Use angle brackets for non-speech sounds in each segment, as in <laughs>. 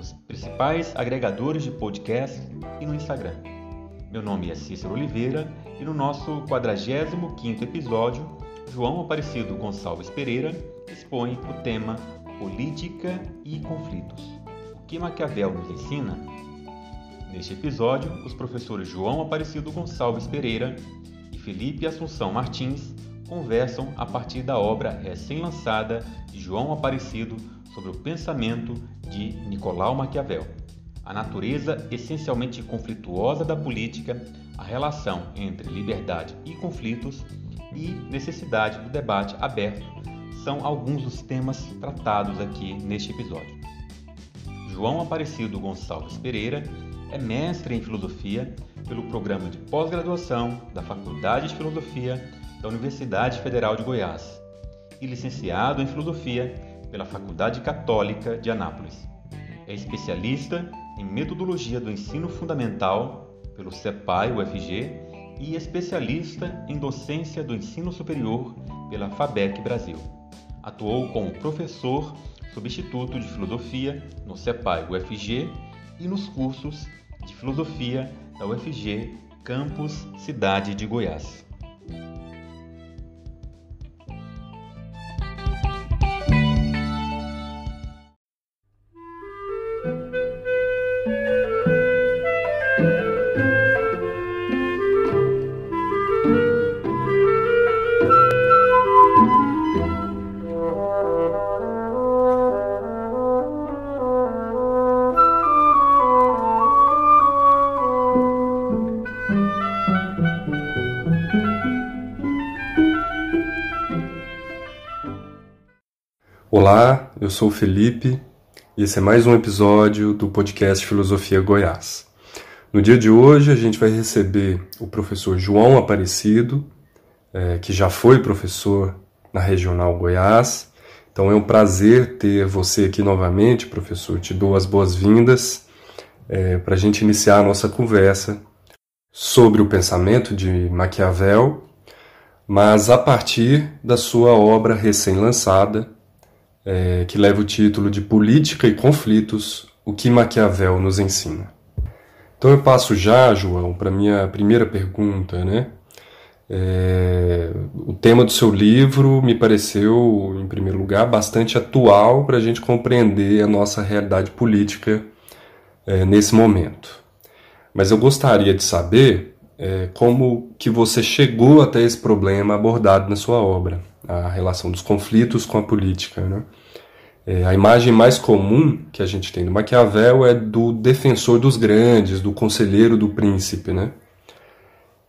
nos principais agregadores de podcast e no Instagram. Meu nome é Cícero Oliveira e no nosso 45º episódio, João Aparecido Gonçalves Pereira expõe o tema Política e Conflitos. O que Maquiavel nos ensina? Neste episódio, os professores João Aparecido Gonçalves Pereira e Felipe Assunção Martins conversam a partir da obra recém-lançada de João Aparecido sobre o pensamento de Nicolau Maquiavel. A natureza essencialmente conflituosa da política, a relação entre liberdade e conflitos e necessidade do debate aberto são alguns dos temas tratados aqui neste episódio. João Aparecido Gonçalves Pereira é mestre em filosofia pelo programa de pós-graduação da Faculdade de Filosofia da Universidade Federal de Goiás e licenciado em Filosofia pela Faculdade Católica de Anápolis. É especialista em Metodologia do Ensino Fundamental pelo CEPAI UFG e especialista em Docência do Ensino Superior pela FABEC Brasil. Atuou como professor substituto de Filosofia no CEPAI UFG e nos cursos de Filosofia da UFG Campus Cidade de Goiás. Olá, eu sou o Felipe e esse é mais um episódio do podcast Filosofia Goiás. No dia de hoje a gente vai receber o professor João Aparecido, é, que já foi professor na Regional Goiás. Então é um prazer ter você aqui novamente, professor. Te dou as boas-vindas é, para a gente iniciar a nossa conversa sobre o pensamento de Maquiavel, mas a partir da sua obra recém-lançada é, que leva o título de Política e Conflitos: O que Maquiavel nos ensina. Então eu passo já, João, para minha primeira pergunta, né? É, o tema do seu livro me pareceu, em primeiro lugar, bastante atual para a gente compreender a nossa realidade política é, nesse momento. Mas eu gostaria de saber é, como que você chegou até esse problema abordado na sua obra, a relação dos conflitos com a política. Né? É, a imagem mais comum que a gente tem do Maquiavel é do defensor dos grandes, do conselheiro do príncipe, né?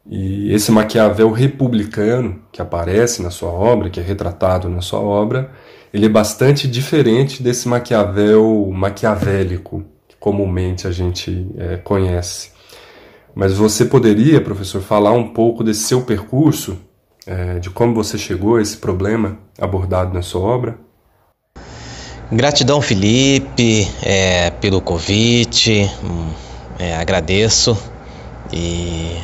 E esse Maquiavel republicano que aparece na sua obra, que é retratado na sua obra, ele é bastante diferente desse Maquiavel maquiavélico que comumente a gente é, conhece. Mas você poderia, professor, falar um pouco desse seu percurso, é, de como você chegou a esse problema abordado na sua obra? Gratidão, Felipe, é, pelo convite. É, agradeço e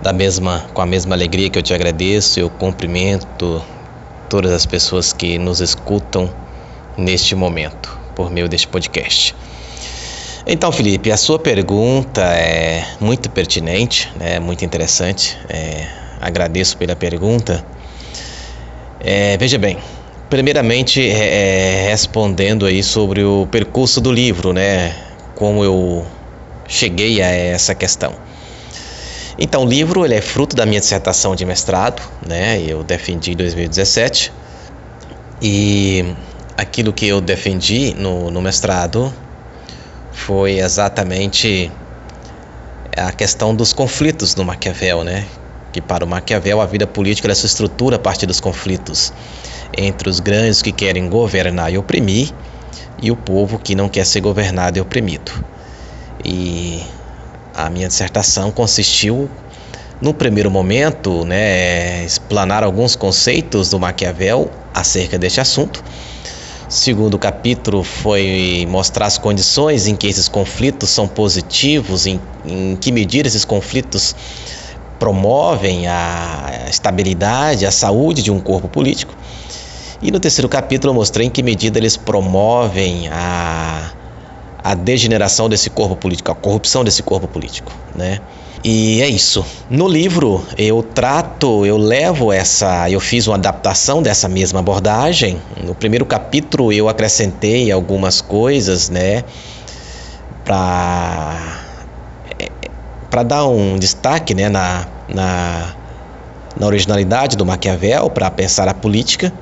da mesma com a mesma alegria que eu te agradeço, eu cumprimento todas as pessoas que nos escutam neste momento por meio deste podcast. Então, Felipe, a sua pergunta é muito pertinente, né, muito interessante. É, agradeço pela pergunta. É, veja bem, primeiramente é, é, respondendo aí sobre o percurso do livro, né, como eu cheguei a essa questão. Então, o livro ele é fruto da minha dissertação de mestrado, né? Eu defendi em 2017 e aquilo que eu defendi no, no mestrado foi exatamente a questão dos conflitos no Maquiavel, né? Que para o Maquiavel a vida política se estrutura a partir dos conflitos entre os grandes que querem governar e oprimir e o povo que não quer ser governado e oprimido. E a minha dissertação consistiu, no primeiro momento, né, explanar alguns conceitos do Maquiavel acerca deste assunto segundo capítulo foi mostrar as condições em que esses conflitos são positivos, em, em que medida esses conflitos promovem a estabilidade, a saúde de um corpo político. E no terceiro capítulo eu mostrei em que medida eles promovem a, a degeneração desse corpo político, a corrupção desse corpo político, né? E é isso. No livro eu trato, eu levo essa, eu fiz uma adaptação dessa mesma abordagem. No primeiro capítulo eu acrescentei algumas coisas, né, para para dar um destaque, né, na, na, na originalidade do Maquiavel para pensar a política.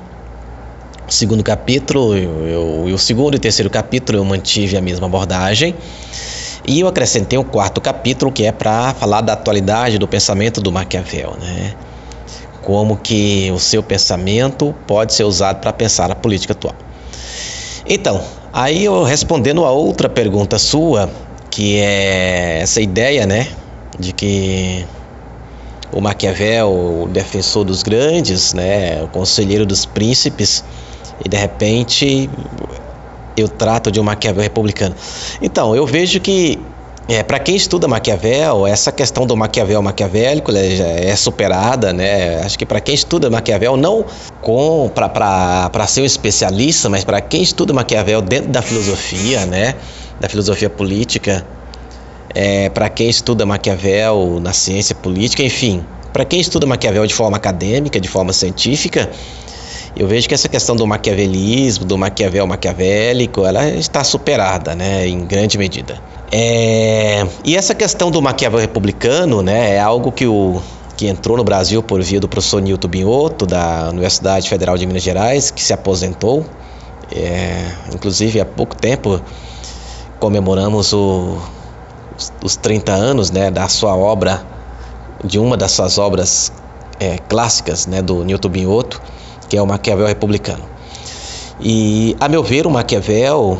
O segundo capítulo, o segundo e terceiro capítulo eu mantive a mesma abordagem. E eu acrescentei um quarto capítulo que é para falar da atualidade do pensamento do Maquiavel, né? Como que o seu pensamento pode ser usado para pensar a política atual. Então, aí eu respondendo a outra pergunta sua, que é essa ideia, né, de que o Maquiavel, o defensor dos grandes, né, o conselheiro dos príncipes, e de repente eu trato de um Maquiavel republicano. Então, eu vejo que é, para quem estuda Maquiavel, essa questão do Maquiavel maquiavélico já é superada, né? Acho que para quem estuda Maquiavel, não com para ser um especialista, mas para quem estuda Maquiavel dentro da filosofia, né? Da filosofia política, é, para quem estuda Maquiavel na ciência política, enfim, para quem estuda Maquiavel de forma acadêmica, de forma científica, eu vejo que essa questão do maquiavelismo, do maquiavel maquiavélico, ela está superada, né, em grande medida. É... E essa questão do maquiavel republicano, né, é algo que o que entrou no Brasil por via do professor Nilton Binotto, da Universidade Federal de Minas Gerais, que se aposentou. É... Inclusive, há pouco tempo comemoramos o... os 30 anos né, da sua obra, de uma das suas obras é, clássicas, né, do Newton Binotto, que é o Maquiavel republicano. E, a meu ver, o Maquiavel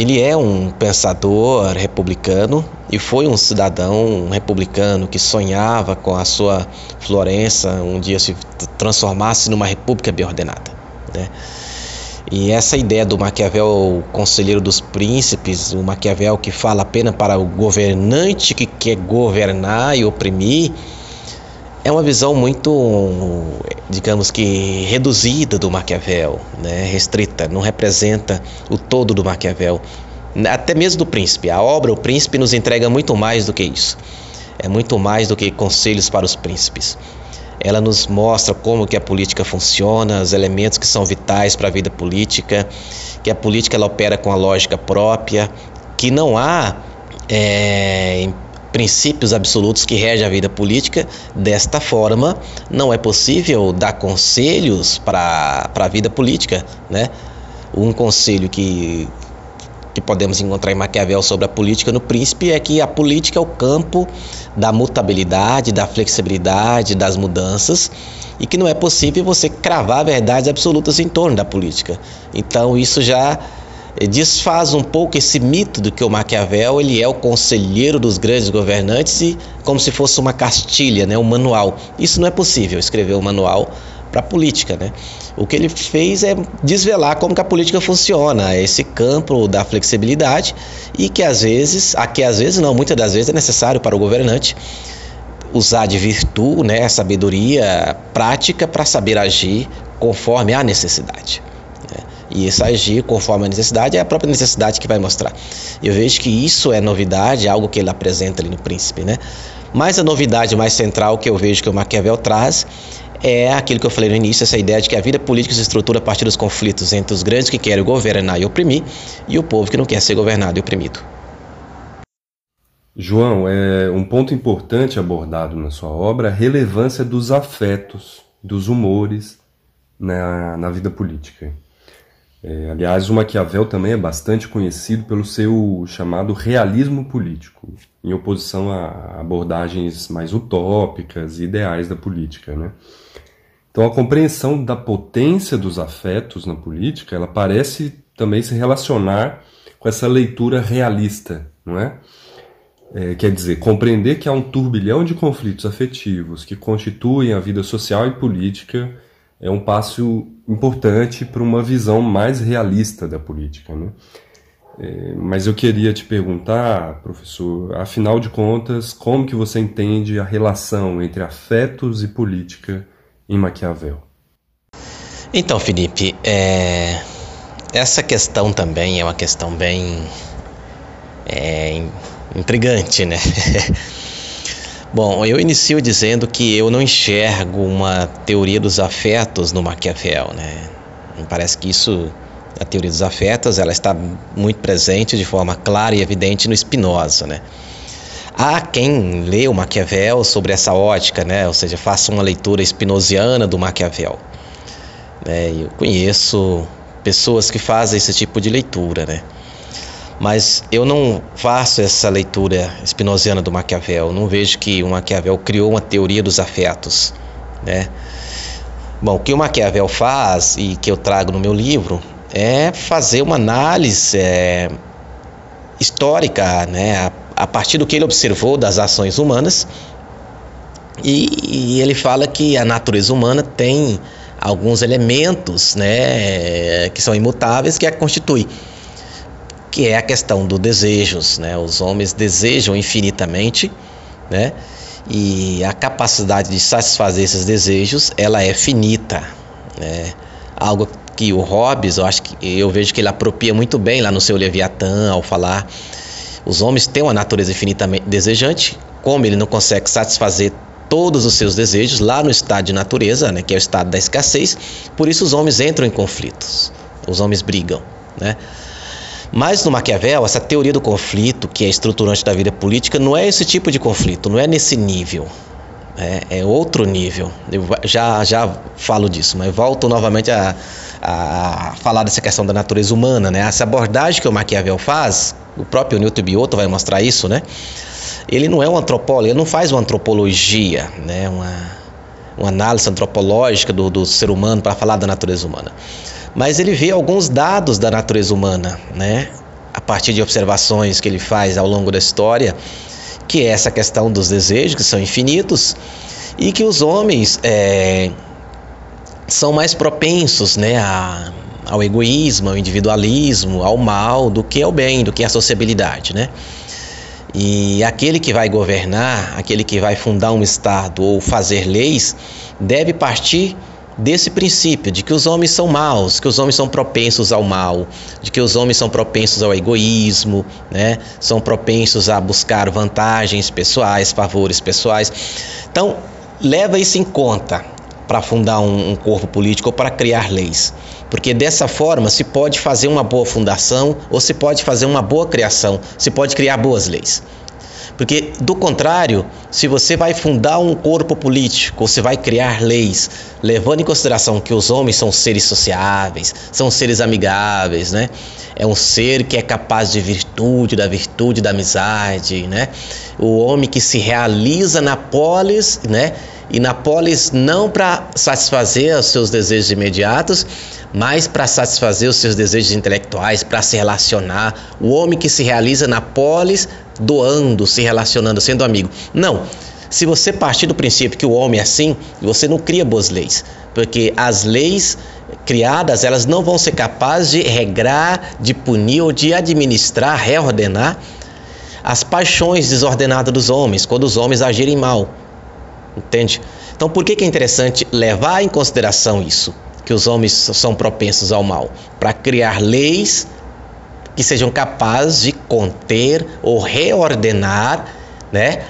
ele é um pensador republicano e foi um cidadão republicano que sonhava com a sua Florença um dia se transformasse numa república bem ordenada. Né? E essa ideia do Maquiavel, conselheiro dos príncipes, o Maquiavel que fala apenas para o governante que quer governar e oprimir, é uma visão muito, digamos que, reduzida do Maquiavel, né? restrita, não representa o todo do Maquiavel, até mesmo do Príncipe. A obra O Príncipe nos entrega muito mais do que isso. É muito mais do que conselhos para os príncipes. Ela nos mostra como que a política funciona, os elementos que são vitais para a vida política, que a política ela opera com a lógica própria, que não há é, princípios absolutos que regem a vida política. Desta forma, não é possível dar conselhos para a vida política. Né? Um conselho que, que podemos encontrar em Maquiavel sobre a política no Príncipe é que a política é o campo da mutabilidade, da flexibilidade, das mudanças e que não é possível você cravar verdades absolutas em torno da política. Então, isso já desfaz um pouco esse mito do que o Maquiavel ele é o conselheiro dos grandes governantes e como se fosse uma castilha, né, um manual. Isso não é possível, escrever um manual para a política, né? O que ele fez é desvelar como que a política funciona, esse campo da flexibilidade e que às vezes, aqui às vezes não, muitas das vezes é necessário para o governante usar de virtude, né, sabedoria prática para saber agir conforme a necessidade. Né? E esse agir conforme a necessidade é a própria necessidade que vai mostrar. Eu vejo que isso é novidade, algo que ele apresenta ali no Príncipe, né? Mas a novidade mais central que eu vejo que o Maquiavel traz é aquilo que eu falei no início, essa ideia de que a vida política se estrutura a partir dos conflitos entre os grandes que querem governar e oprimir e o povo que não quer ser governado e oprimido. João, é um ponto importante abordado na sua obra a relevância dos afetos, dos humores na, na vida política. É, aliás, o Maquiavel também é bastante conhecido pelo seu chamado realismo político, em oposição a abordagens mais utópicas e ideais da política. Né? Então, a compreensão da potência dos afetos na política, ela parece também se relacionar com essa leitura realista, não é? é? quer dizer, compreender que há um turbilhão de conflitos afetivos que constituem a vida social e política é um passo importante para uma visão mais realista da política. Né? É, mas eu queria te perguntar, professor, afinal de contas, como que você entende a relação entre afetos e política em Maquiavel? Então, Felipe, é... essa questão também é uma questão bem é, intrigante, né? <laughs> Bom, eu inicio dizendo que eu não enxergo uma teoria dos afetos no Maquiavel, né? Me parece que isso, a teoria dos afetos, ela está muito presente de forma clara e evidente no Spinoza, né? Há quem lê o Maquiavel sobre essa ótica, né? Ou seja, faça uma leitura spinosiana do Maquiavel. Né? Eu conheço pessoas que fazem esse tipo de leitura, né? Mas eu não faço essa leitura espinosiana do Maquiavel. Não vejo que o Maquiavel criou uma teoria dos afetos, né? Bom, o que o Maquiavel faz e que eu trago no meu livro é fazer uma análise é, histórica, né, a, partir do que ele observou das ações humanas. E, e ele fala que a natureza humana tem alguns elementos, né, que são imutáveis que a constituem que é a questão dos desejos, né? Os homens desejam infinitamente, né? E a capacidade de satisfazer esses desejos, ela é finita, né? Algo que o Hobbes, eu acho que eu vejo que ele apropria muito bem lá no seu Leviatã ao falar os homens têm uma natureza infinitamente desejante, como ele não consegue satisfazer todos os seus desejos lá no estado de natureza, né, que é o estado da escassez, por isso os homens entram em conflitos, os homens brigam, né? Mas no Maquiavel, essa teoria do conflito, que é estruturante da vida política, não é esse tipo de conflito, não é nesse nível. É, é outro nível. Eu já, já falo disso, mas volto novamente a, a falar dessa questão da natureza humana, né? Essa abordagem que o Maquiavel faz, o próprio Newton Biotto vai mostrar isso, né? Ele não é um antropólogo, ele não faz uma antropologia, né? Uma, uma análise antropológica do, do ser humano para falar da natureza humana mas ele vê alguns dados da natureza humana, né? A partir de observações que ele faz ao longo da história, que é essa questão dos desejos, que são infinitos, e que os homens é, são mais propensos né, a, ao egoísmo, ao individualismo, ao mal, do que ao bem, do que à sociabilidade. Né? E aquele que vai governar, aquele que vai fundar um Estado ou fazer leis, deve partir desse princípio de que os homens são maus, que os homens são propensos ao mal, de que os homens são propensos ao egoísmo, né? São propensos a buscar vantagens pessoais, favores pessoais. Então, leva isso em conta para fundar um, um corpo político ou para criar leis. Porque dessa forma se pode fazer uma boa fundação ou se pode fazer uma boa criação, se pode criar boas leis. Porque, do contrário, se você vai fundar um corpo político, você vai criar leis, levando em consideração que os homens são seres sociáveis, são seres amigáveis, né? É um ser que é capaz de virtude, da virtude da amizade, né? O homem que se realiza na polis, né? E na polis não para satisfazer os seus desejos imediatos, mas para satisfazer os seus desejos intelectuais, para se relacionar. O homem que se realiza na polis doando, se relacionando, sendo amigo. Não. Se você partir do princípio que o homem é assim, você não cria boas leis, porque as leis criadas, elas não vão ser capazes de regrar, de punir ou de administrar, reordenar as paixões desordenadas dos homens, quando os homens agirem mal. Entende? Então, por que, é interessante levar em consideração isso? que os homens são propensos ao mal? Para criar leis que sejam capazes de conter ou reordenar, né?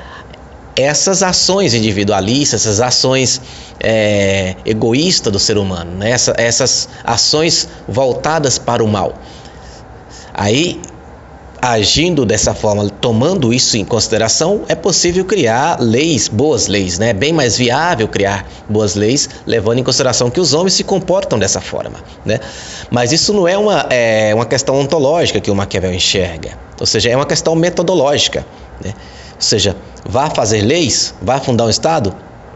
essas ações individualistas, essas ações é, egoístas do ser humano, né? Essa, essas ações voltadas para o mal. Aí, agindo dessa forma, tomando isso em consideração, é possível criar leis, boas leis, né? É bem mais viável criar boas leis, levando em consideração que os homens se comportam dessa forma, né? Mas isso não é uma, é, uma questão ontológica que o Maquiavel enxerga, ou seja, é uma questão metodológica, né? Ou seja, vá fazer leis, vá fundar um Estado,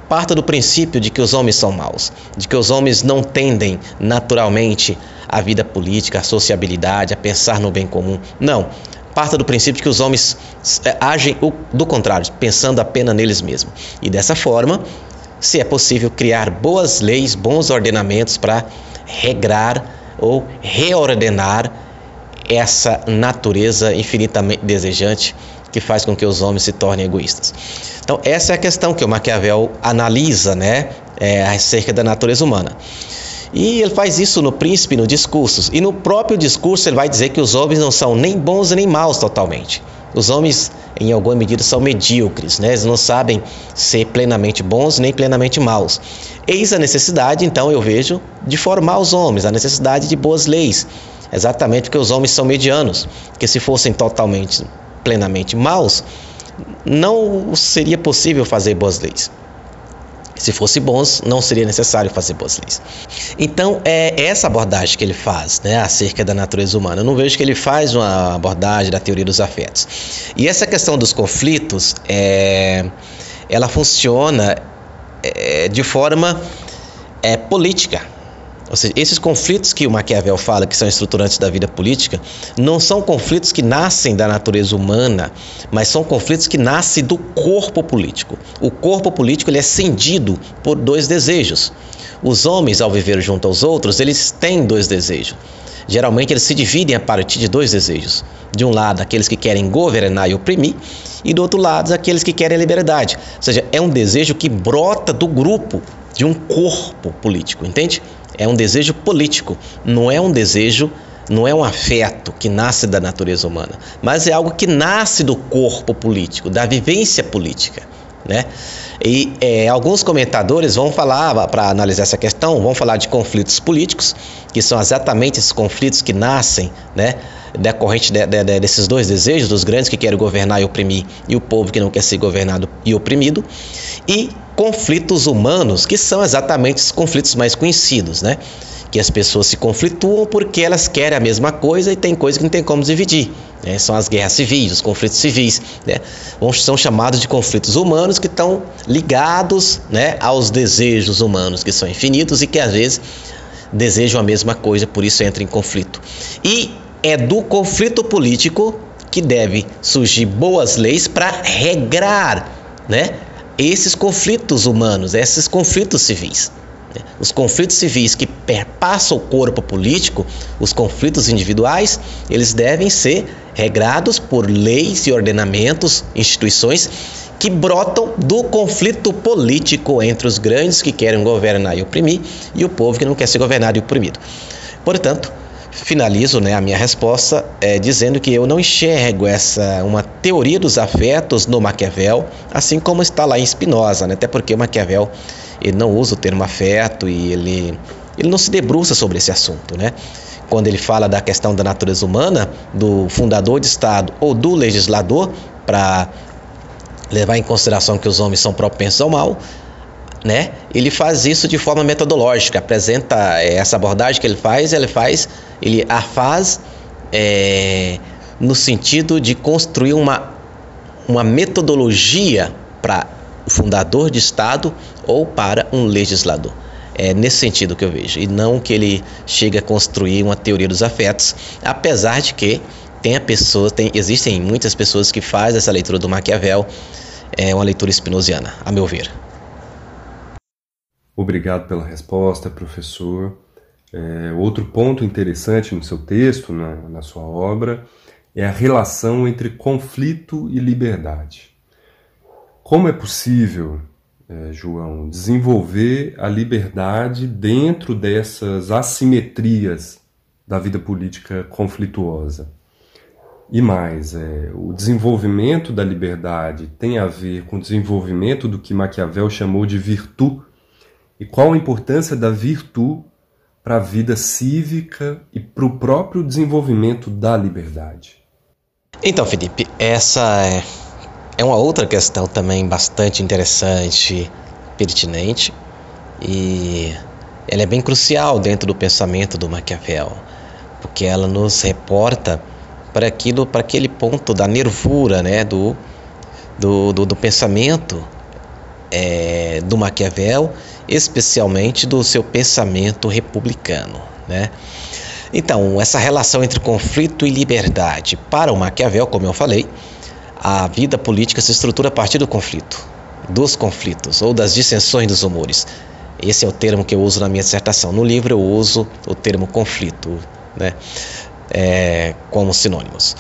parta do princípio de que os homens são maus, de que os homens não tendem naturalmente à vida política, à sociabilidade, a pensar no bem comum. Não. Parta do princípio de que os homens é, agem do contrário, pensando apenas neles mesmos. E dessa forma, se é possível criar boas leis, bons ordenamentos para regrar ou reordenar essa natureza infinitamente desejante que faz com que os homens se tornem egoístas. Então, essa é a questão que o Maquiavel analisa né, é, acerca da natureza humana. E ele faz isso no príncipe, no discurso. E no próprio discurso ele vai dizer que os homens não são nem bons nem maus totalmente. Os homens, em alguma medida, são medíocres, né? eles não sabem ser plenamente bons nem plenamente maus. Eis a necessidade, então, eu vejo, de formar os homens, a necessidade de boas leis. Exatamente porque os homens são medianos, que se fossem totalmente plenamente maus, não seria possível fazer boas leis. Se fosse bons, não seria necessário fazer boas leis. Então, é essa abordagem que ele faz né, acerca da natureza humana. Eu não vejo que ele faz uma abordagem da teoria dos afetos. E essa questão dos conflitos, é, ela funciona é, de forma é, política. Ou seja, esses conflitos que o Maquiavel fala que são estruturantes da vida política não são conflitos que nascem da natureza humana, mas são conflitos que nascem do corpo político. O corpo político ele é cindido por dois desejos. Os homens, ao viver junto aos outros, eles têm dois desejos. Geralmente eles se dividem a partir de dois desejos. De um lado, aqueles que querem governar e oprimir, e do outro lado, aqueles que querem liberdade. Ou seja, é um desejo que brota do grupo, de um corpo político, entende? É um desejo político, não é um desejo, não é um afeto que nasce da natureza humana, mas é algo que nasce do corpo político, da vivência política. Né? E é, alguns comentadores vão falar, para analisar essa questão, vão falar de conflitos políticos, que são exatamente esses conflitos que nascem né, decorrente de, de, de, desses dois desejos, dos grandes que querem governar e oprimir, e o povo que não quer ser governado e oprimido, e conflitos humanos, que são exatamente os conflitos mais conhecidos, né? Que as pessoas se conflituam porque elas querem a mesma coisa e tem coisa que não tem como dividir. Né? São as guerras civis, os conflitos civis, né? São chamados de conflitos humanos que estão ligados né, aos desejos humanos, que são infinitos e que às vezes desejam a mesma coisa, por isso entram em conflito. E é do conflito político que deve surgir boas leis para regrar, né? Esses conflitos humanos, esses conflitos civis. Né? Os conflitos civis que perpassam o corpo político, os conflitos individuais, eles devem ser regrados por leis e ordenamentos, instituições que brotam do conflito político entre os grandes que querem governar e oprimir e o povo que não quer ser governado e oprimido. Portanto, finalizo né, a minha resposta é, dizendo que eu não enxergo essa uma teoria dos afetos no Maquiavel, assim como está lá em Spinoza, né? até porque Maquiavel ele não usa o termo afeto e ele, ele não se debruça sobre esse assunto. Né? Quando ele fala da questão da natureza humana, do fundador de Estado ou do legislador, para levar em consideração que os homens são propensos ao mal, né? Ele faz isso de forma metodológica, apresenta eh, essa abordagem que ele faz, ele faz, ele a faz é, no sentido de construir uma, uma metodologia para o fundador de Estado ou para um legislador. É nesse sentido que eu vejo, e não que ele chegue a construir uma teoria dos afetos, apesar de que tem a pessoa, tem, existem muitas pessoas que fazem essa leitura do Maquiavel, é uma leitura espinosiana, a meu ver. Obrigado pela resposta, professor. É, outro ponto interessante no seu texto, na, na sua obra, é a relação entre conflito e liberdade. Como é possível é, João, desenvolver a liberdade dentro dessas assimetrias da vida política conflituosa. E mais, é, o desenvolvimento da liberdade tem a ver com o desenvolvimento do que Maquiavel chamou de virtude. E qual a importância da virtude para a vida cívica e para o próprio desenvolvimento da liberdade? Então, Felipe, essa é, é uma outra questão também bastante interessante, pertinente, e ela é bem crucial dentro do pensamento do Maquiavel, porque ela nos reporta para aquilo, para aquele ponto da nervura, né, do, do, do, do pensamento é, do Maquiavel, especialmente do seu pensamento republicano, né? Então, essa relação entre conflito e liberdade, para o Maquiavel, como eu falei, a vida política se estrutura a partir do conflito, dos conflitos ou das dissensões dos humores. Esse é o termo que eu uso na minha dissertação. No livro eu uso o termo conflito, né? é, como sinônimos.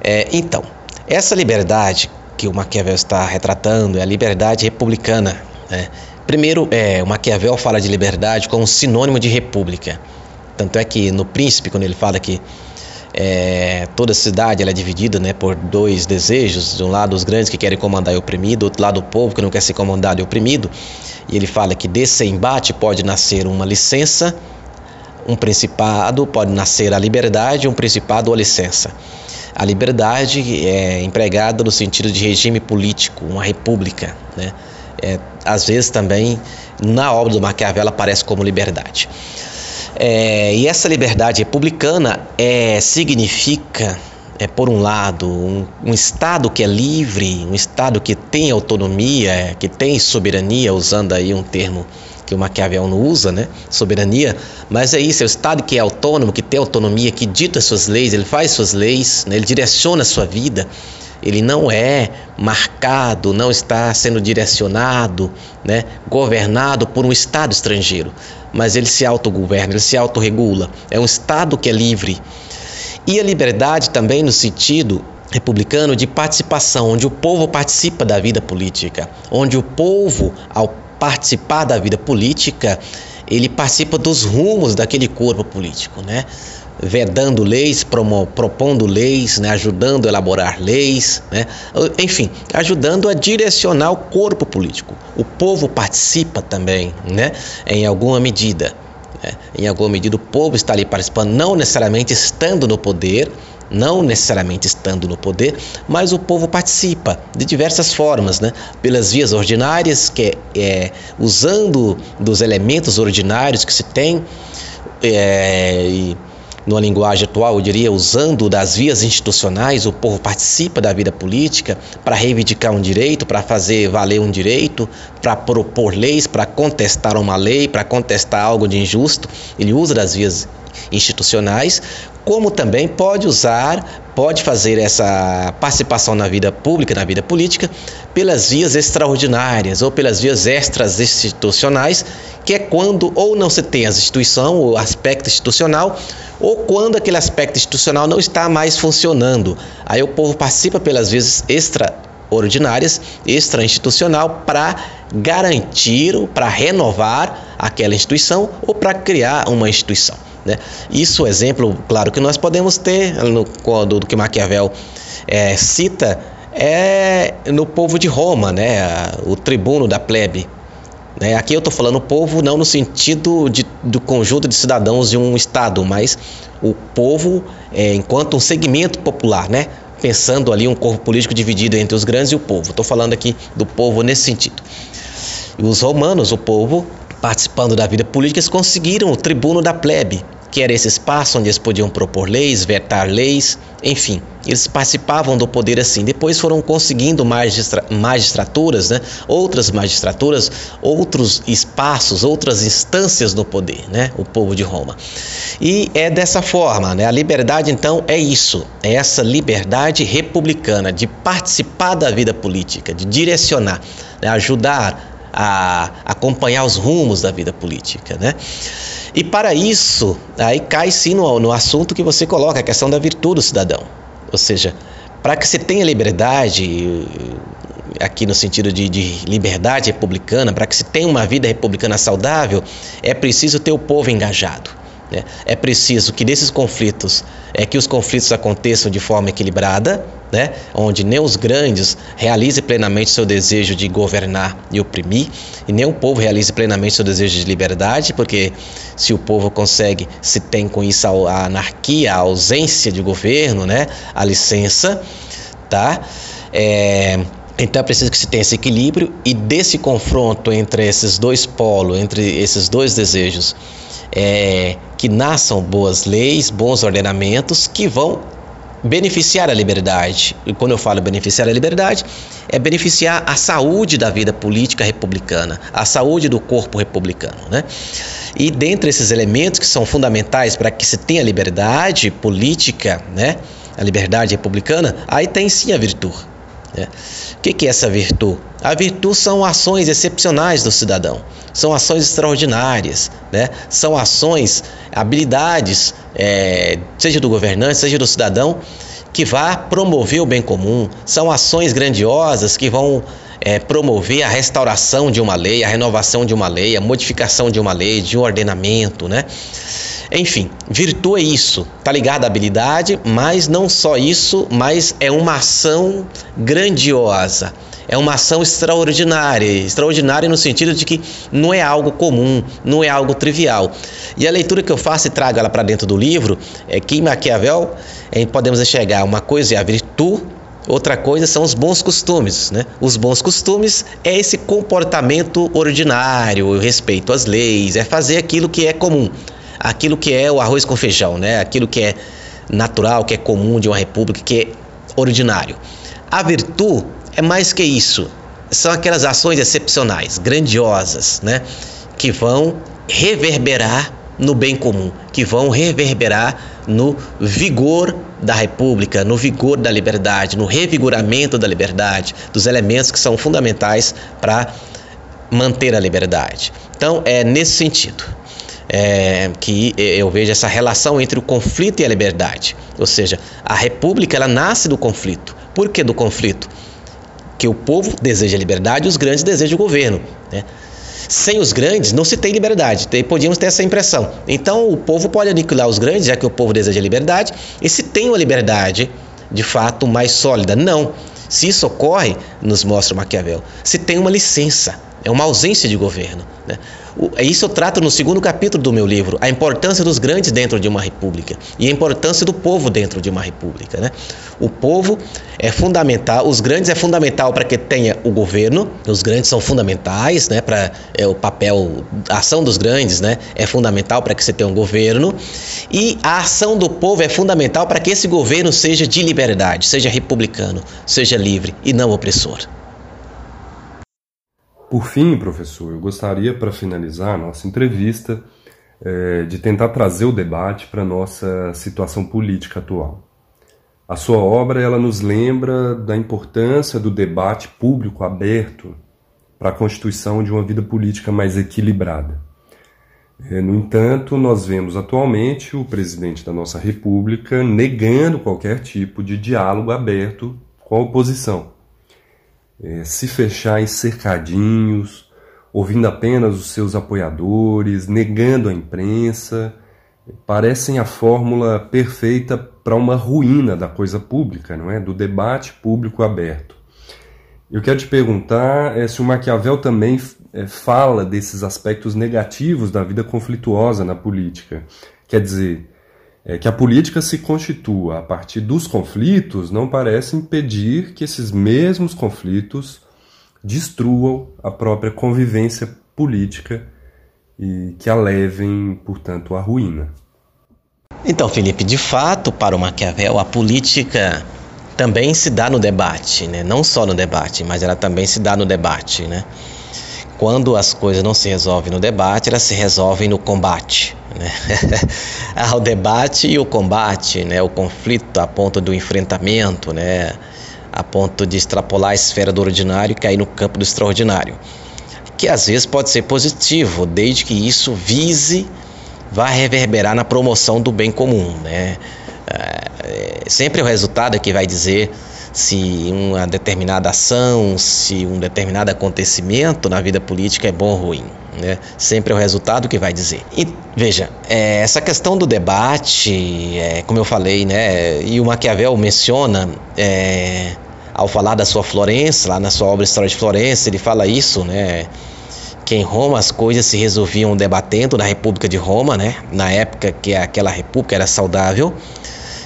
É, então, essa liberdade que o Maquiavel está retratando é a liberdade republicana. Né? Primeiro, é, o Maquiavel fala de liberdade como sinônimo de república. Tanto é que no Príncipe, quando ele fala que é, toda cidade é dividida né, por dois desejos: de um lado, os grandes que querem comandar e oprimido, do outro lado, o povo que não quer ser comandado e oprimido. E ele fala que desse embate pode nascer uma licença um principado pode nascer a liberdade, um principado ou a licença. A liberdade é empregada no sentido de regime político, uma república. Né? É, às vezes também na obra do Maquiavel aparece como liberdade. É, e essa liberdade republicana é, significa, é, por um lado, um, um, Estado que é livre, um Estado que tem autonomia, que tem soberania, usando aí um termo que o Maquiavel não usa, né? Soberania, mas é isso, é o Estado que é autônomo, que tem autonomia, que dita suas leis, ele faz suas leis, né? ele direciona a sua vida, ele não é marcado, não está sendo direcionado, né? governado por um Estado estrangeiro, mas ele se autogoverna, ele se autorregula, é um Estado que é livre. E a liberdade também no sentido republicano de participação, onde o povo participa da vida política, onde o povo, ao participar da vida política, ele participa dos rumos daquele corpo político, né? vedando leis, promo, propondo leis, né? ajudando a elaborar leis, né? enfim, ajudando a direcionar o corpo político. O povo participa também, né? em alguma medida. Né? Em alguma medida, o povo está ali participando, não necessariamente estando no poder, não necessariamente estando no poder, mas o povo participa de diversas formas, né? pelas vias ordinárias, que é, é usando dos elementos ordinários que se tem, é, e numa linguagem atual, eu diria, usando das vias institucionais, o povo participa da vida política para reivindicar um direito, para fazer valer um direito, para propor leis, para contestar uma lei, para contestar algo de injusto. Ele usa das vias institucionais, como também pode usar, pode fazer essa participação na vida pública, na vida política, pelas vias extraordinárias ou pelas vias extras institucionais, que é quando ou não se tem a instituição, o aspecto institucional, ou quando aquele aspecto institucional não está mais funcionando. Aí o povo participa pelas vias extraordinárias, extra-institucional, para garantir, para renovar aquela instituição ou para criar uma instituição. Né? Isso, exemplo, claro, que nós podemos ter no, do, que Maquiavel é, cita é no povo de Roma, né? o tribuno da plebe. Né? Aqui eu estou falando povo não no sentido de, do conjunto de cidadãos de um estado, mas o povo é, enquanto um segmento popular, né? pensando ali um corpo político dividido entre os grandes e o povo. Estou falando aqui do povo nesse sentido. E os romanos, o povo, participando da vida política, eles conseguiram o tribuno da plebe, que era esse espaço onde eles podiam propor leis, vetar leis, enfim, eles participavam do poder assim. Depois foram conseguindo magistra magistraturas, né? outras magistraturas, outros espaços, outras instâncias no poder, né? o povo de Roma. E é dessa forma, né? a liberdade então é isso, é essa liberdade republicana de participar da vida política, de direcionar, né? ajudar a acompanhar os rumos da vida política, né? E para isso, aí cai sim no, no assunto que você coloca, a questão da virtude do cidadão. Ou seja, para que você tenha liberdade, aqui no sentido de, de liberdade republicana, para que se tenha uma vida republicana saudável, é preciso ter o povo engajado. Né? É preciso que nesses conflitos, é que os conflitos aconteçam de forma equilibrada, né? onde nem os grandes realizem plenamente seu desejo de governar e oprimir, e nem o povo realize plenamente seu desejo de liberdade, porque se o povo consegue, se tem com isso a anarquia, a ausência de governo, né? a licença, tá? É, então é preciso que se tenha esse equilíbrio e desse confronto entre esses dois polos, entre esses dois desejos, é, que nasçam boas leis, bons ordenamentos que vão beneficiar a liberdade. E quando eu falo beneficiar a liberdade, é beneficiar a saúde da vida política republicana, a saúde do corpo republicano. Né? E dentre esses elementos que são fundamentais para que se tenha liberdade política, né? a liberdade republicana, aí tem sim a virtude. Né? O que é essa virtude? A virtude são ações excepcionais do cidadão, são ações extraordinárias, né? são ações, habilidades, é, seja do governante, seja do cidadão, que vá promover o bem comum, são ações grandiosas que vão é, promover a restauração de uma lei, a renovação de uma lei, a modificação de uma lei, de um ordenamento, né? Enfim, virtude é isso, tá ligado à habilidade, mas não só isso, mas é uma ação grandiosa. É uma ação extraordinária, extraordinária no sentido de que não é algo comum, não é algo trivial. E a leitura que eu faço e trago ela para dentro do livro é que em Maquiavel podemos enxergar uma coisa é a virtude, outra coisa são os bons costumes. Né? Os bons costumes é esse comportamento ordinário, o respeito às leis, é fazer aquilo que é comum aquilo que é o arroz com feijão, né? aquilo que é natural, que é comum de uma república, que é ordinário. A virtude é mais que isso. São aquelas ações excepcionais, grandiosas, né? que vão reverberar no bem comum, que vão reverberar no vigor da república, no vigor da liberdade, no revigoramento da liberdade, dos elementos que são fundamentais para manter a liberdade. Então, é nesse sentido é, que eu vejo essa relação entre o conflito e a liberdade. Ou seja, a república ela nasce do conflito. Por que do conflito? Que o povo deseja liberdade e os grandes desejam o governo. Né? Sem os grandes não se tem liberdade. Podíamos ter essa impressão. Então o povo pode aniquilar os grandes, já que o povo deseja liberdade. E se tem uma liberdade de fato mais sólida? Não. Se isso ocorre, nos mostra Maquiavel, se tem uma licença, é uma ausência de governo. Né? É isso eu trato no segundo capítulo do meu livro, a importância dos grandes dentro de uma república e a importância do povo dentro de uma república. Né? O povo é fundamental, os grandes é fundamental para que tenha o governo, os grandes são fundamentais, né, para é, o papel, a ação dos grandes, né, é fundamental para que você tenha um governo e a ação do povo é fundamental para que esse governo seja de liberdade, seja republicano, seja livre e não opressor. Por fim, professor, eu gostaria, para finalizar a nossa entrevista, é, de tentar trazer o debate para a nossa situação política atual. A sua obra ela nos lembra da importância do debate público aberto para a constituição de uma vida política mais equilibrada. É, no entanto, nós vemos atualmente o presidente da nossa República negando qualquer tipo de diálogo aberto com a oposição é, se fechar em cercadinhos, ouvindo apenas os seus apoiadores, negando a imprensa, parecem a fórmula perfeita para uma ruína da coisa pública, não é? Do debate público aberto. Eu quero te perguntar é, se o Maquiavel também é, fala desses aspectos negativos da vida conflituosa na política. Quer dizer, é, que a política se constitua a partir dos conflitos não parece impedir que esses mesmos conflitos destruam a própria convivência política e que a levem, portanto, à ruína. Então, Felipe, de fato, para o Maquiavel, a política também se dá no debate, né? não só no debate, mas ela também se dá no debate. Né? Quando as coisas não se resolvem no debate, elas se resolvem no combate. Né? <laughs> Há o debate e o combate, né? o conflito a ponto do enfrentamento, né? a ponto de extrapolar a esfera do ordinário e cair no campo do extraordinário. Que às vezes pode ser positivo, desde que isso vise, vá reverberar na promoção do bem comum. Né? É, sempre o resultado é que vai dizer se uma determinada ação, se um determinado acontecimento na vida política é bom ou ruim. Né? Sempre é o resultado que vai dizer. E veja, é, essa questão do debate, é, como eu falei, né, e o Maquiavel menciona é, ao falar da sua Florença, lá na sua obra História de Florença, ele fala isso, né? Que em Roma as coisas se resolviam debatendo na República de Roma, né? Na época que aquela república era saudável.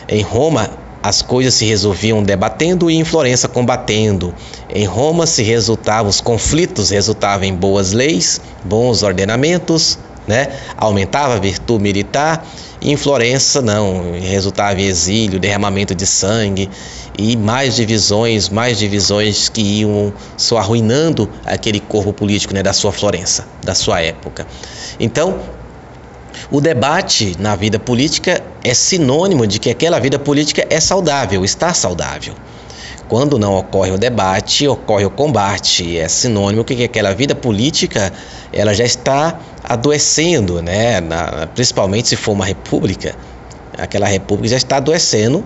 Em Roma as coisas se resolviam debatendo e em Florença combatendo. Em Roma se resultavam os conflitos resultavam em boas leis, bons ordenamentos, né? Aumentava a virtude militar. Em Florença não, resultava em exílio, derramamento de sangue e mais divisões, mais divisões que iam só arruinando aquele corpo político né, da sua Florença, da sua época. Então, o debate na vida política é sinônimo de que aquela vida política é saudável, está saudável. Quando não ocorre o debate, ocorre o combate. É sinônimo que aquela vida política ela já está adoecendo, né? Na, principalmente se for uma república, aquela república já está adoecendo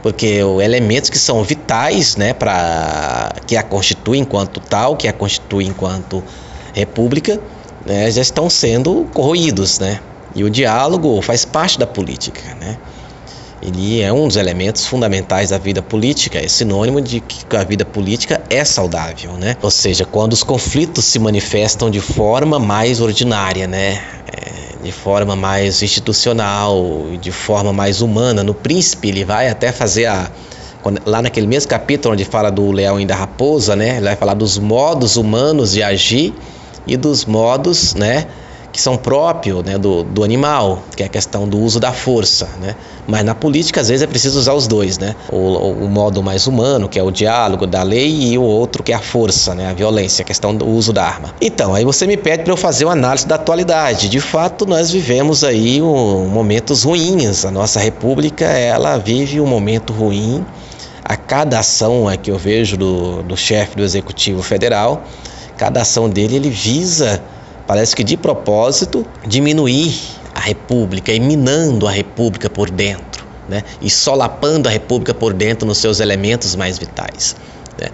porque os elementos que são vitais, né, para que a constituem enquanto tal, que a constituem enquanto república, né, já estão sendo corroídos, né? E o diálogo faz parte da política, né? Ele é um dos elementos fundamentais da vida política, é sinônimo de que a vida política é saudável, né? Ou seja, quando os conflitos se manifestam de forma mais ordinária, né? É, de forma mais institucional, de forma mais humana. No Príncipe, ele vai até fazer a. Lá naquele mesmo capítulo onde fala do leão e da raposa, né? Ele vai falar dos modos humanos de agir e dos modos, né? Que são próprios né, do, do animal, que é a questão do uso da força. Né? Mas na política, às vezes, é preciso usar os dois. Né? O, o modo mais humano, que é o diálogo da lei, e o outro, que é a força, né? a violência, a questão do uso da arma. Então, aí você me pede para eu fazer uma análise da atualidade. De fato, nós vivemos aí um, momentos ruins. A nossa república ela vive um momento ruim. A cada ação é que eu vejo do, do chefe do Executivo Federal, cada ação dele ele visa parece que de propósito, diminuir a República e minando a República por dentro, né? e solapando a República por dentro nos seus elementos mais vitais. Né?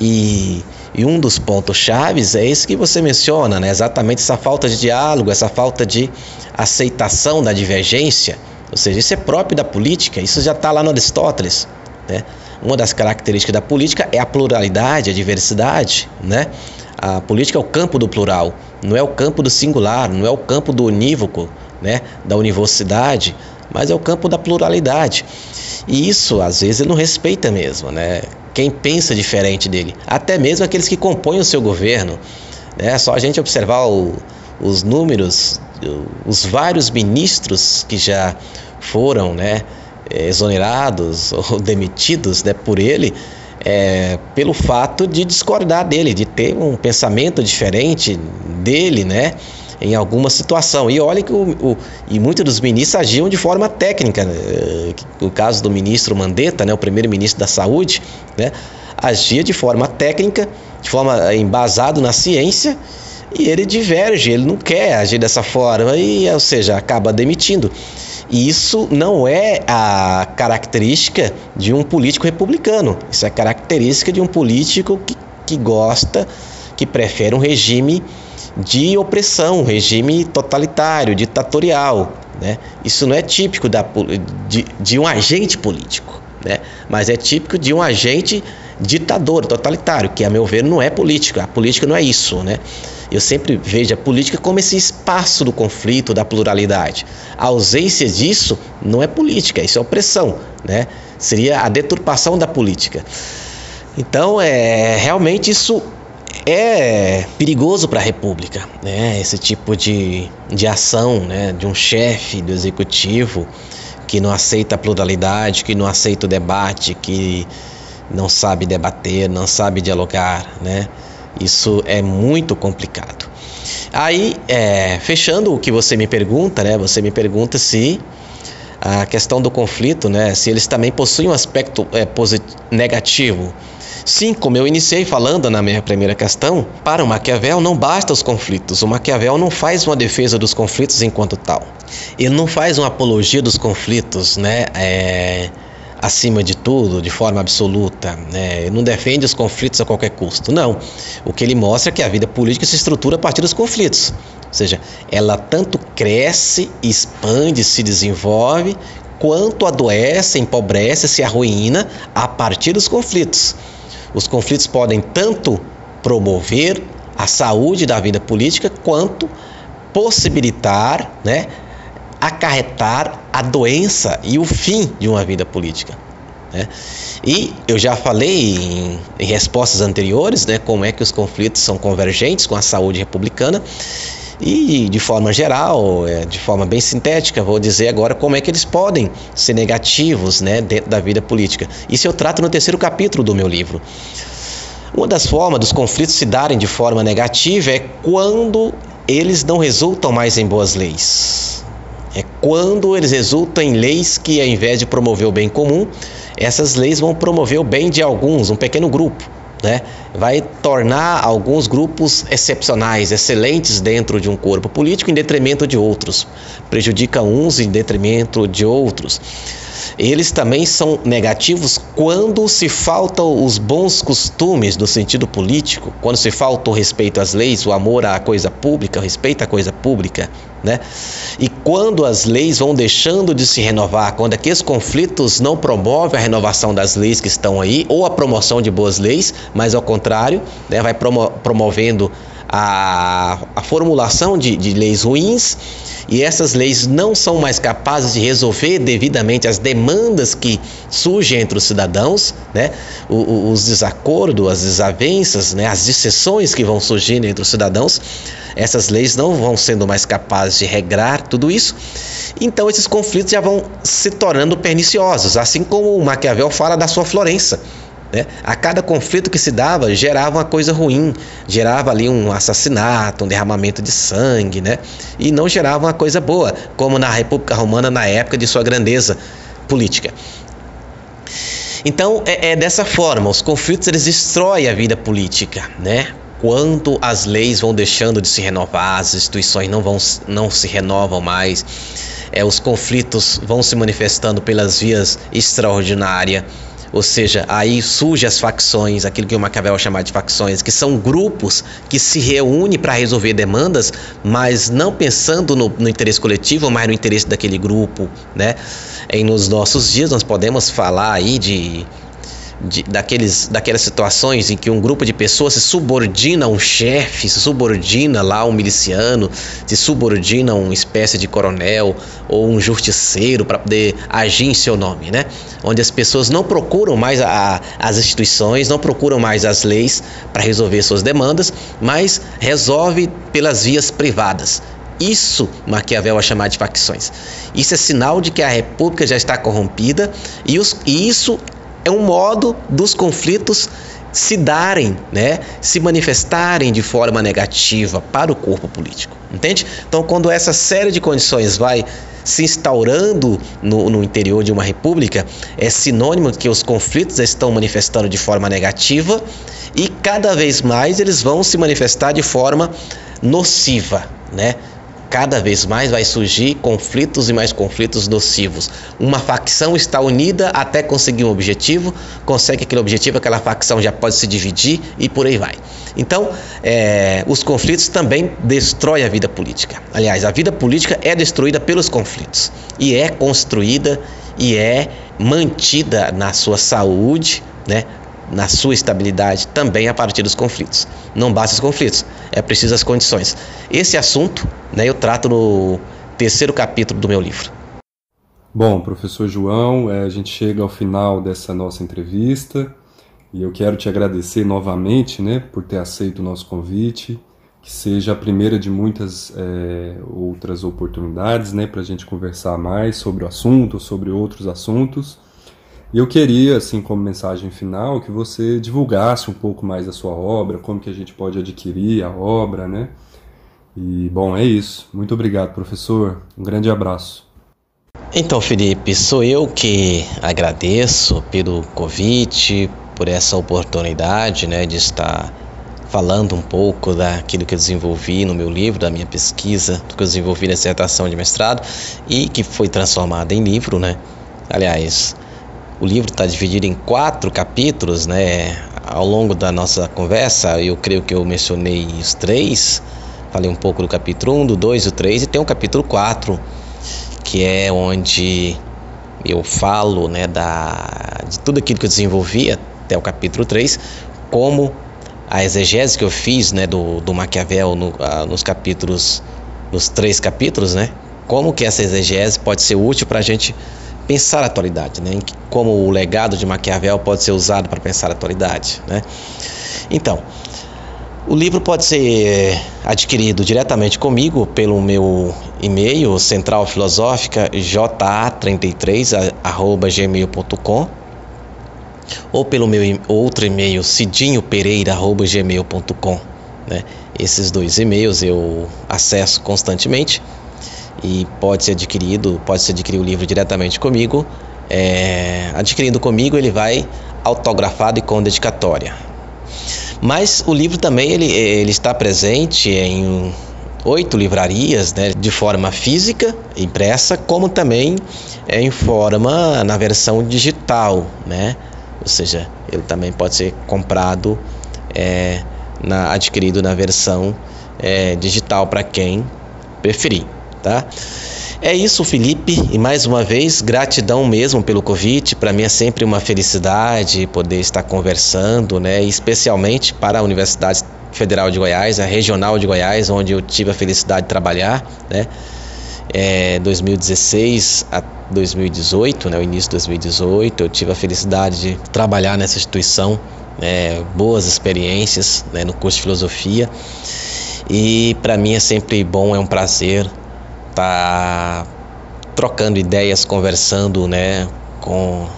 E, e, um dos pontos chaves é esse que você menciona, né? exatamente essa falta de diálogo, essa falta de aceitação da divergência, ou seja, isso é próprio da política, isso já está lá no Aristóteles. Né? Uma das características da política é a pluralidade, a diversidade, né? A política é o campo do plural, não é o campo do singular, não é o campo do unívoco, né, da universidade, mas é o campo da pluralidade. E isso, às vezes, ele não respeita mesmo, né? Quem pensa diferente dele, até mesmo aqueles que compõem o seu governo. Né? Só a gente observar o, os números, os vários ministros que já foram, né, exonerados <laughs> ou demitidos, né, por ele, é, pelo fato de discordar dele, de ter um pensamento diferente dele, né? Em alguma situação. E olha que o, o, e muitos dos ministros agiam de forma técnica. Né? O caso do ministro Mandetta, né, o primeiro-ministro da Saúde, né, agia de forma técnica, de forma embasado na ciência, e ele diverge, ele não quer agir dessa forma, e, ou seja, acaba demitindo. E isso não é a característica de um político republicano. Isso é característica de um político que, que gosta, que prefere um regime de opressão, um regime totalitário, ditatorial. Né? Isso não é típico da, de, de um agente político, né? mas é típico de um agente ditador, totalitário, que a meu ver não é política. A política não é isso. Né? Eu sempre vejo a política como esse espaço do conflito, da pluralidade. A ausência disso não é política, isso é opressão, né? Seria a deturpação da política. Então, é, realmente isso é perigoso para a República, né? Esse tipo de, de ação, né? De um chefe do executivo que não aceita a pluralidade, que não aceita o debate, que não sabe debater, não sabe dialogar, né? Isso é muito complicado. Aí, é, fechando o que você me pergunta, né? Você me pergunta se a questão do conflito, né? Se eles também possuem um aspecto é, negativo. Sim, como eu iniciei falando na minha primeira questão, para o Maquiavel não basta os conflitos. O Maquiavel não faz uma defesa dos conflitos enquanto tal. Ele não faz uma apologia dos conflitos, né? É, acima de tudo, de forma absoluta, né? não defende os conflitos a qualquer custo. Não. O que ele mostra é que a vida política se estrutura a partir dos conflitos. Ou seja, ela tanto cresce, expande, se desenvolve, quanto adoece, empobrece, se arruína a partir dos conflitos. Os conflitos podem tanto promover a saúde da vida política, quanto possibilitar, né, acarretar a doença e o fim de uma vida política. Né? E eu já falei em, em, respostas anteriores né, como é que os conflitos são convergentes com a saúde republicana. E de forma geral, é, de forma bem sintética, vou dizer agora como é que eles podem ser negativos né, dentro da vida política. Isso eu trato no terceiro capítulo do meu livro. Uma das formas dos conflitos se darem de forma negativa é quando eles não resultam mais em boas leis. É quando eles resultam em leis que, ao invés de promover o bem comum, essas leis vão promover o bem de alguns, um pequeno grupo. Né? Vai tornar alguns grupos excepcionais, excelentes dentro de um corpo político em detrimento de outros, prejudica uns em detrimento de outros eles também são negativos quando se faltam os bons costumes no sentido político, quando se falta o respeito às leis, o amor à coisa pública, o respeito à coisa pública, né? E quando as leis vão deixando de se renovar, quando aqueles conflitos não promovem a renovação das leis que estão aí, ou a promoção de boas leis, mas ao contrário, né, vai promo promovendo a, a formulação de, de leis ruins e essas leis não são mais capazes de resolver devidamente as demandas que surgem entre os cidadãos, né? os desacordos, as desavenças, né? as dissessões que vão surgindo entre os cidadãos, essas leis não vão sendo mais capazes de regrar tudo isso. Então esses conflitos já vão se tornando perniciosos, assim como o Maquiavel fala da sua Florença. Né? A cada conflito que se dava gerava uma coisa ruim, gerava ali um assassinato, um derramamento de sangue, né? e não gerava uma coisa boa, como na República Romana na época de sua grandeza política. Então é, é dessa forma, os conflitos eles destroem a vida política, né? Quando as leis vão deixando de se renovar, as instituições não vão não se renovam mais, é, os conflitos vão se manifestando pelas vias extraordinárias ou seja, aí surgem as facções, aquilo que o Maquiavel chama de facções, que são grupos que se reúnem para resolver demandas, mas não pensando no, no, interesse coletivo, mas no interesse daquele grupo, né? E nos nossos dias nós podemos falar aí de de, daqueles, daquelas situações em que um grupo de pessoas se subordina a um chefe, se subordina lá a um miliciano, se subordina a uma espécie de coronel ou um justiceiro para poder agir em seu nome, né? Onde as pessoas não procuram mais a, as instituições, não procuram mais as leis para resolver suas demandas, mas resolve pelas vias privadas. Isso Maquiavel vai chamar de facções. Isso é sinal de que a república já está corrompida e, os, e isso é um modo dos conflitos se darem, né, se manifestarem de forma negativa para o corpo político, entende? Então, quando essa série de condições vai se instaurando no, no interior de uma república, é sinônimo que os conflitos estão manifestando de forma negativa e cada vez mais eles vão se manifestar de forma nociva, né? Cada vez mais vai surgir conflitos e mais conflitos nocivos. Uma facção está unida até conseguir um objetivo, consegue aquele objetivo, aquela facção já pode se dividir e por aí vai. Então, é, os conflitos também destroem a vida política. Aliás, a vida política é destruída pelos conflitos e é construída e é mantida na sua saúde, né, na sua estabilidade também a partir dos conflitos. Não basta os conflitos, é preciso as condições. Esse assunto né, eu trato no terceiro capítulo do meu livro. Bom, professor João, é, a gente chega ao final dessa nossa entrevista e eu quero te agradecer novamente né, por ter aceito o nosso convite, que seja a primeira de muitas é, outras oportunidades né, para a gente conversar mais sobre o assunto, sobre outros assuntos. E eu queria, assim, como mensagem final, que você divulgasse um pouco mais a sua obra, como que a gente pode adquirir a obra, né? E, bom, é isso. Muito obrigado, professor. Um grande abraço. Então, Felipe, sou eu que agradeço pelo convite, por essa oportunidade, né, de estar falando um pouco daquilo que eu desenvolvi no meu livro, da minha pesquisa, do que eu desenvolvi na dissertação de mestrado e que foi transformada em livro, né? Aliás, o livro está dividido em quatro capítulos, né? Ao longo da nossa conversa, eu creio que eu mencionei os três. Falei um pouco do capítulo 1, do 2 e do 3, e tem o capítulo 4, que é onde eu falo né, da, de tudo aquilo que eu desenvolvi até o capítulo 3, como a exegese que eu fiz né, do, do Maquiavel no, ah, nos capítulos, nos três capítulos, né, como que essa exegese pode ser útil para a gente pensar a atualidade, né, como o legado de Maquiavel pode ser usado para pensar a atualidade. Né. Então, o livro pode ser adquirido diretamente comigo pelo meu e-mail centralfilosófica ja33@gmail.com ou pelo meu outro e-mail cidinhopereira@gmail.com, né? Esses dois e-mails eu acesso constantemente e pode ser adquirido, pode se adquirir o livro diretamente comigo. É, adquirindo comigo, ele vai autografado e com dedicatória. Mas o livro também ele, ele está presente em oito livrarias, né, de forma física, impressa, como também em forma na versão digital, né? Ou seja, ele também pode ser comprado, é, na, adquirido na versão é, digital para quem preferir, tá? É isso, Felipe, e mais uma vez, gratidão mesmo pelo convite. Para mim é sempre uma felicidade poder estar conversando, né? Especialmente para a Universidade Federal de Goiás, a Regional de Goiás, onde eu tive a felicidade de trabalhar, né? É, 2016 a 2018, né, o início de 2018, eu tive a felicidade de trabalhar nessa instituição, né, boas experiências né, no curso de filosofia e para mim é sempre bom, é um prazer tá trocando ideias, conversando, né, com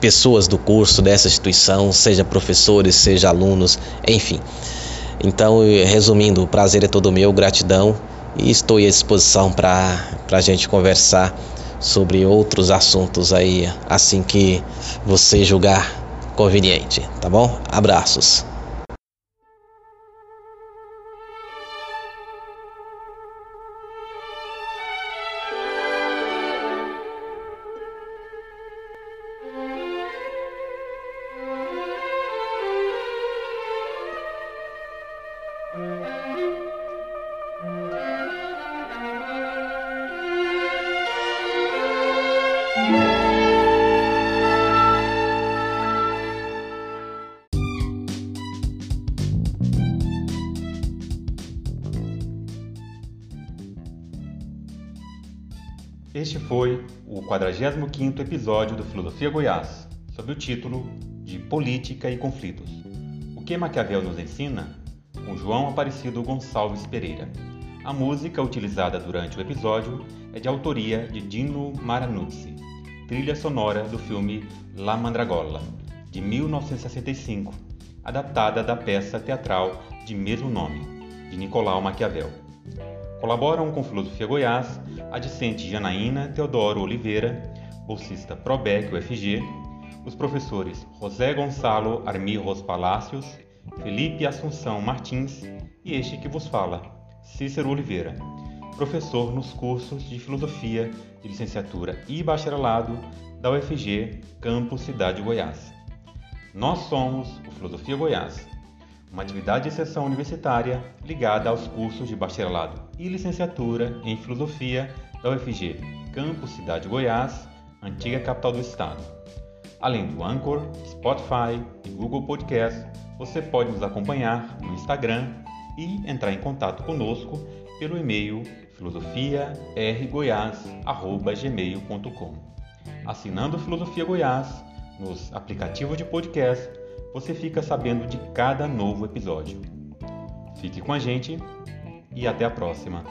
pessoas do curso dessa instituição, seja professores, seja alunos, enfim. Então, resumindo, o prazer é todo meu, gratidão e estou à disposição para a gente conversar sobre outros assuntos aí, assim que você julgar conveniente, tá bom? Abraços. 45º episódio do Filosofia Goiás, sob o título de Política e Conflitos. O que Maquiavel nos ensina? Com João Aparecido Gonçalves Pereira. A música utilizada durante o episódio é de autoria de Dino Maranuzzi, trilha sonora do filme La Mandragola, de 1965, adaptada da peça teatral de mesmo nome, de Nicolau Maquiavel. Colaboram com Filosofia Goiás a discente Janaína Teodoro Oliveira, bolsista Probec UFG, os professores José Gonçalo Armirros Palácios, Felipe Assunção Martins e este que vos fala, Cícero Oliveira, professor nos cursos de Filosofia de Licenciatura e Bacharelado da UFG Campus Cidade Goiás. Nós somos o Filosofia Goiás uma atividade de exceção universitária ligada aos cursos de bacharelado e licenciatura em filosofia da UFG, Campus Cidade Goiás, antiga capital do estado. Além do Anchor, Spotify e Google Podcast, você pode nos acompanhar no Instagram e entrar em contato conosco pelo e-mail filosofiargoiás@gmail.com. Assinando Filosofia Goiás nos aplicativos de podcast você fica sabendo de cada novo episódio. Fique com a gente e até a próxima.